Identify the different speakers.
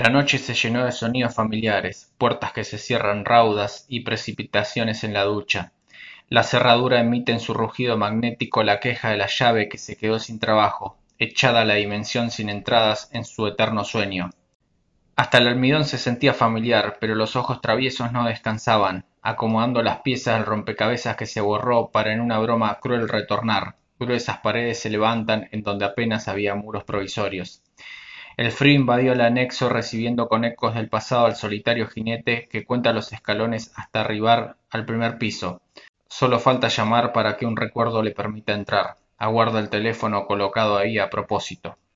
Speaker 1: la noche se llenó de sonidos familiares puertas que se cierran raudas y precipitaciones en la ducha. La cerradura emite en su rugido magnético la queja de la llave que se quedó sin trabajo echada a la dimensión sin entradas en su eterno sueño. Hasta el almidón se sentía familiar pero los ojos traviesos no descansaban acomodando las piezas del rompecabezas que se borró para en una broma cruel retornar. Gruesas paredes se levantan en donde apenas había muros provisorios el frío invadió el anexo recibiendo con ecos del pasado al solitario jinete que cuenta los escalones hasta arribar al primer piso. Sólo falta llamar para que un recuerdo le permita entrar. Aguarda el teléfono colocado ahí a propósito